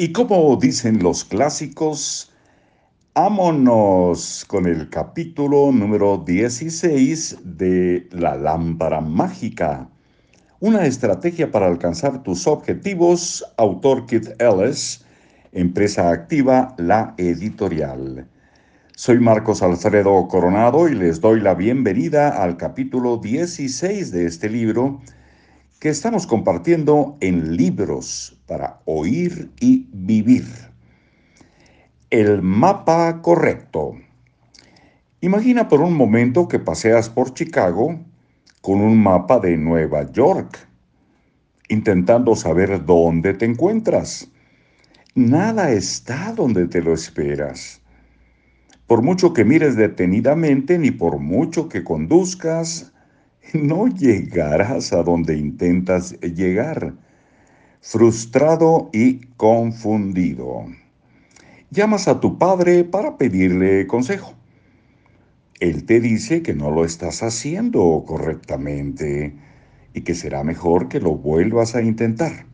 Y como dicen los clásicos, ámonos con el capítulo número 16 de La lámpara mágica. Una estrategia para alcanzar tus objetivos, autor Keith Ellis, empresa activa La Editorial. Soy Marcos Alfredo Coronado y les doy la bienvenida al capítulo 16 de este libro que estamos compartiendo en libros para oír y vivir. El mapa correcto. Imagina por un momento que paseas por Chicago con un mapa de Nueva York, intentando saber dónde te encuentras. Nada está donde te lo esperas. Por mucho que mires detenidamente, ni por mucho que conduzcas, no llegarás a donde intentas llegar, frustrado y confundido. Llamas a tu padre para pedirle consejo. Él te dice que no lo estás haciendo correctamente y que será mejor que lo vuelvas a intentar.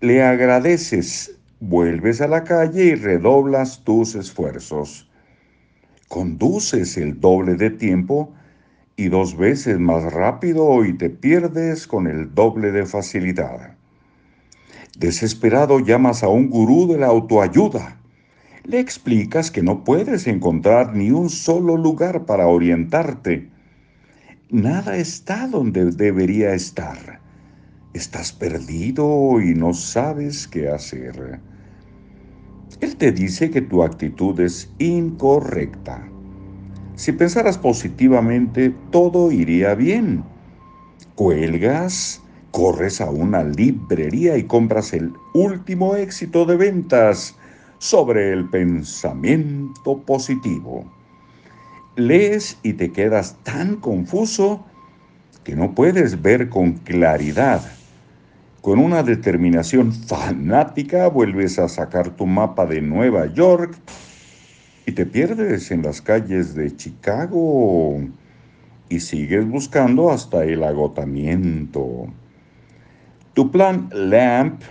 Le agradeces, vuelves a la calle y redoblas tus esfuerzos. Conduces el doble de tiempo y dos veces más rápido y te pierdes con el doble de facilidad. Desesperado llamas a un gurú de la autoayuda. Le explicas que no puedes encontrar ni un solo lugar para orientarte. Nada está donde debería estar. Estás perdido y no sabes qué hacer. Él te dice que tu actitud es incorrecta si pensaras positivamente, todo iría bien. Cuelgas, corres a una librería y compras el último éxito de ventas sobre el pensamiento positivo. Lees y te quedas tan confuso que no puedes ver con claridad. Con una determinación fanática vuelves a sacar tu mapa de Nueva York y te pierdes en las calles de Chicago y sigues buscando hasta el agotamiento. Tu plan LAMP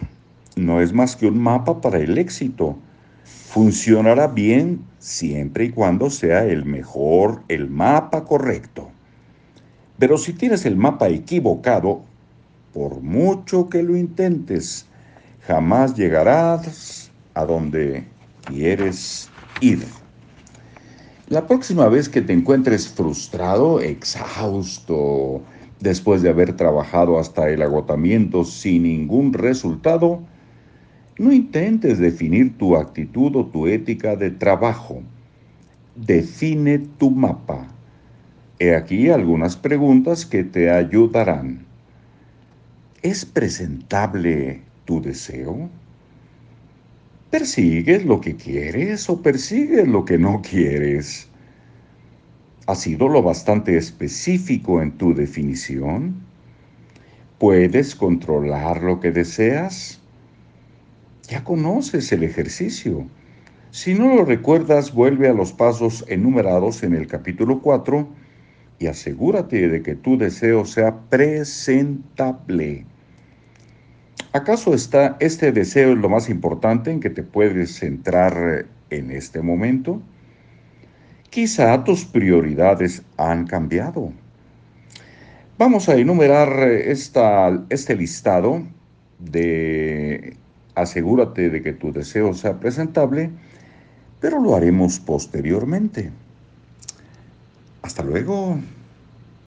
no es más que un mapa para el éxito. Funcionará bien siempre y cuando sea el mejor, el mapa correcto. Pero si tienes el mapa equivocado, por mucho que lo intentes, jamás llegarás a donde quieres ir. La próxima vez que te encuentres frustrado, exhausto, después de haber trabajado hasta el agotamiento sin ningún resultado, no intentes definir tu actitud o tu ética de trabajo. Define tu mapa. He aquí algunas preguntas que te ayudarán. ¿Es presentable tu deseo? ¿Persigues lo que quieres o persigues lo que no quieres? ¿Has sido lo bastante específico en tu definición? ¿Puedes controlar lo que deseas? Ya conoces el ejercicio. Si no lo recuerdas, vuelve a los pasos enumerados en el capítulo 4 y asegúrate de que tu deseo sea presentable. ¿Acaso está este deseo es lo más importante en que te puedes centrar en este momento? Quizá tus prioridades han cambiado. Vamos a enumerar esta, este listado de asegúrate de que tu deseo sea presentable, pero lo haremos posteriormente. Hasta luego.